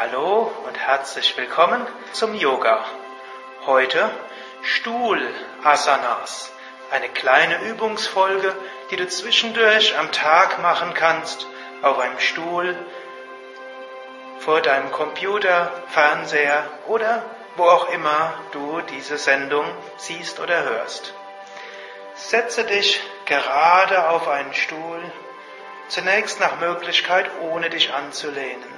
Hallo und herzlich willkommen zum Yoga. Heute Stuhl-Asanas. Eine kleine Übungsfolge, die du zwischendurch am Tag machen kannst, auf einem Stuhl, vor deinem Computer, Fernseher oder wo auch immer du diese Sendung siehst oder hörst. Setze dich gerade auf einen Stuhl, zunächst nach Möglichkeit ohne dich anzulehnen.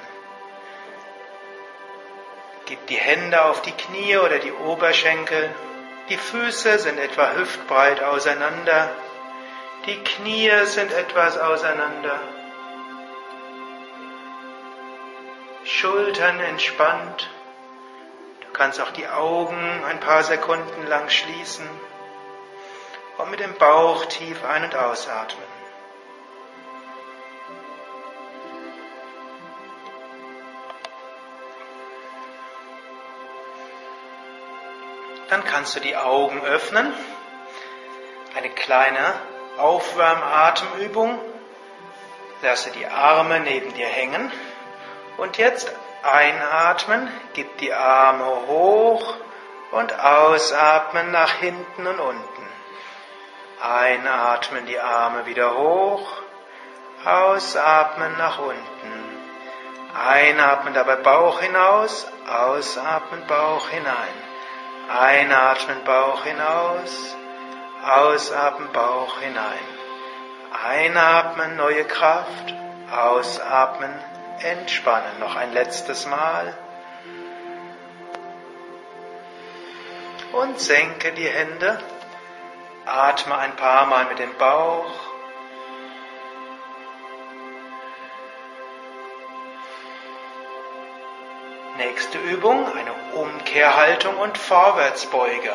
Gib die Hände auf die Knie oder die Oberschenkel. Die Füße sind etwa hüftbreit auseinander. Die Knie sind etwas auseinander. Schultern entspannt. Du kannst auch die Augen ein paar Sekunden lang schließen und mit dem Bauch tief ein- und ausatmen. Dann kannst du die Augen öffnen. Eine kleine Aufwärmatemübung. Lasse die Arme neben dir hängen. Und jetzt einatmen, gib die Arme hoch und ausatmen nach hinten und unten. Einatmen die Arme wieder hoch, ausatmen nach unten. Einatmen dabei Bauch hinaus, ausatmen Bauch hinein. Einatmen Bauch hinaus, ausatmen Bauch hinein. Einatmen neue Kraft, ausatmen entspannen. Noch ein letztes Mal. Und senke die Hände. Atme ein paar Mal mit dem Bauch. Nächste Übung, eine Umkehrhaltung und Vorwärtsbeuge.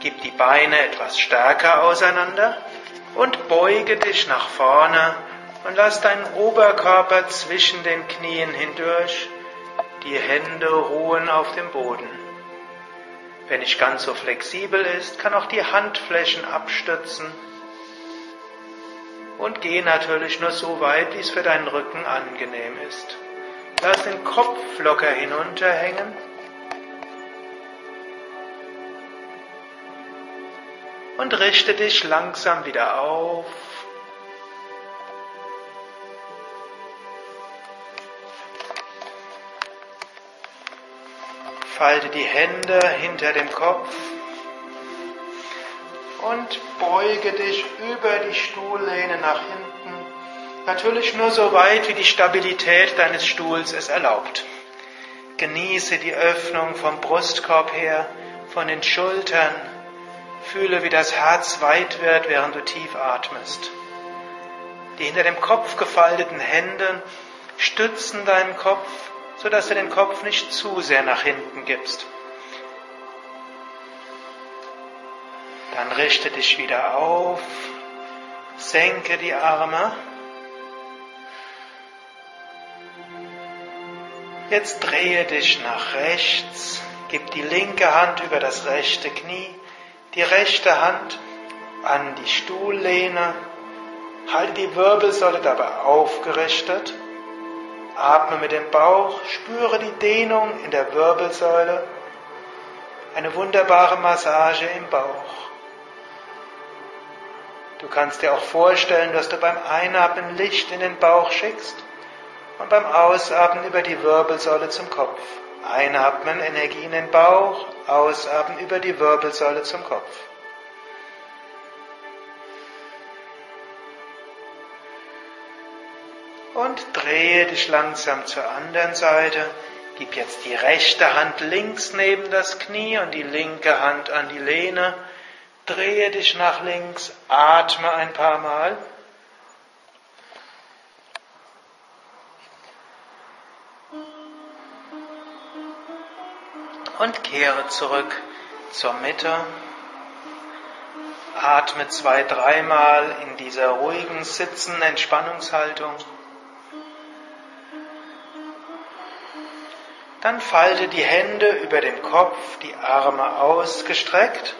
Gib die Beine etwas stärker auseinander und beuge dich nach vorne und lass deinen Oberkörper zwischen den Knien hindurch. Die Hände ruhen auf dem Boden. Wenn nicht ganz so flexibel ist, kann auch die Handflächen abstützen. Und geh natürlich nur so weit, wie es für deinen Rücken angenehm ist. Lass den Kopf locker hinunterhängen. Und richte dich langsam wieder auf. Falte die Hände hinter dem Kopf und beuge dich über die Stuhllehne nach hinten. Natürlich nur so weit, wie die Stabilität deines Stuhls es erlaubt. Genieße die Öffnung vom Brustkorb her, von den Schultern. Fühle, wie das Herz weit wird, während du tief atmest. Die hinter dem Kopf gefalteten Hände stützen deinen Kopf so dass du den Kopf nicht zu sehr nach hinten gibst. Dann richte dich wieder auf, senke die Arme. Jetzt drehe dich nach rechts, gib die linke Hand über das rechte Knie, die rechte Hand an die Stuhllehne, halte die Wirbelsäule dabei aufgerichtet Atme mit dem Bauch, spüre die Dehnung in der Wirbelsäule, eine wunderbare Massage im Bauch. Du kannst dir auch vorstellen, dass du beim Einatmen Licht in den Bauch schickst und beim Ausatmen über die Wirbelsäule zum Kopf. Einatmen Energie in den Bauch, ausatmen über die Wirbelsäule zum Kopf. und drehe dich langsam zur anderen Seite. Gib jetzt die rechte Hand links neben das Knie und die linke Hand an die Lehne. Drehe dich nach links, atme ein paar Mal. Und kehre zurück zur Mitte. Atme zwei, dreimal in dieser ruhigen Sitzen, Entspannungshaltung. Dann falte die Hände über dem Kopf, die Arme ausgestreckt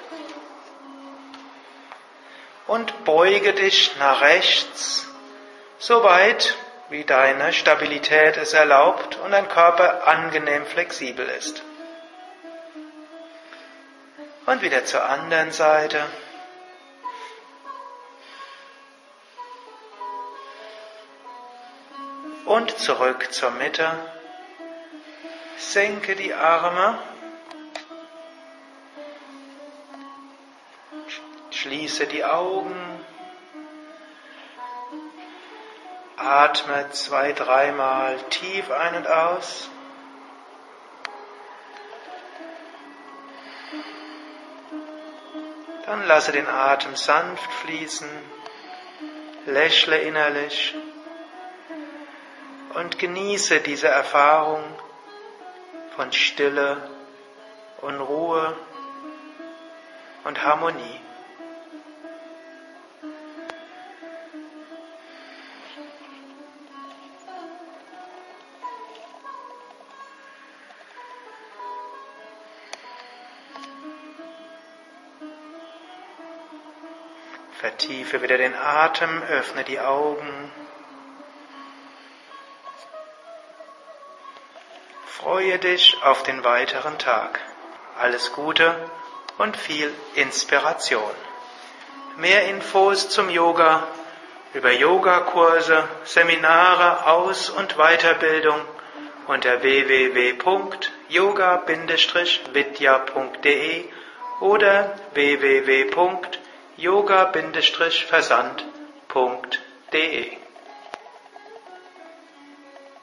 und beuge dich nach rechts, so weit, wie deine Stabilität es erlaubt und dein Körper angenehm flexibel ist. Und wieder zur anderen Seite. Und zurück zur Mitte. Senke die Arme. Schließe die Augen. Atme zwei, dreimal tief ein und aus. Dann lasse den Atem sanft fließen, lächle innerlich und genieße diese Erfahrung von Stille und Ruhe und Harmonie. Vertiefe wieder den Atem, öffne die Augen. Freue dich auf den weiteren Tag. Alles Gute und viel Inspiration. Mehr Infos zum Yoga über Yogakurse, Seminare, Aus- und Weiterbildung unter www.yoga-vidya.de oder www yoga-versand.de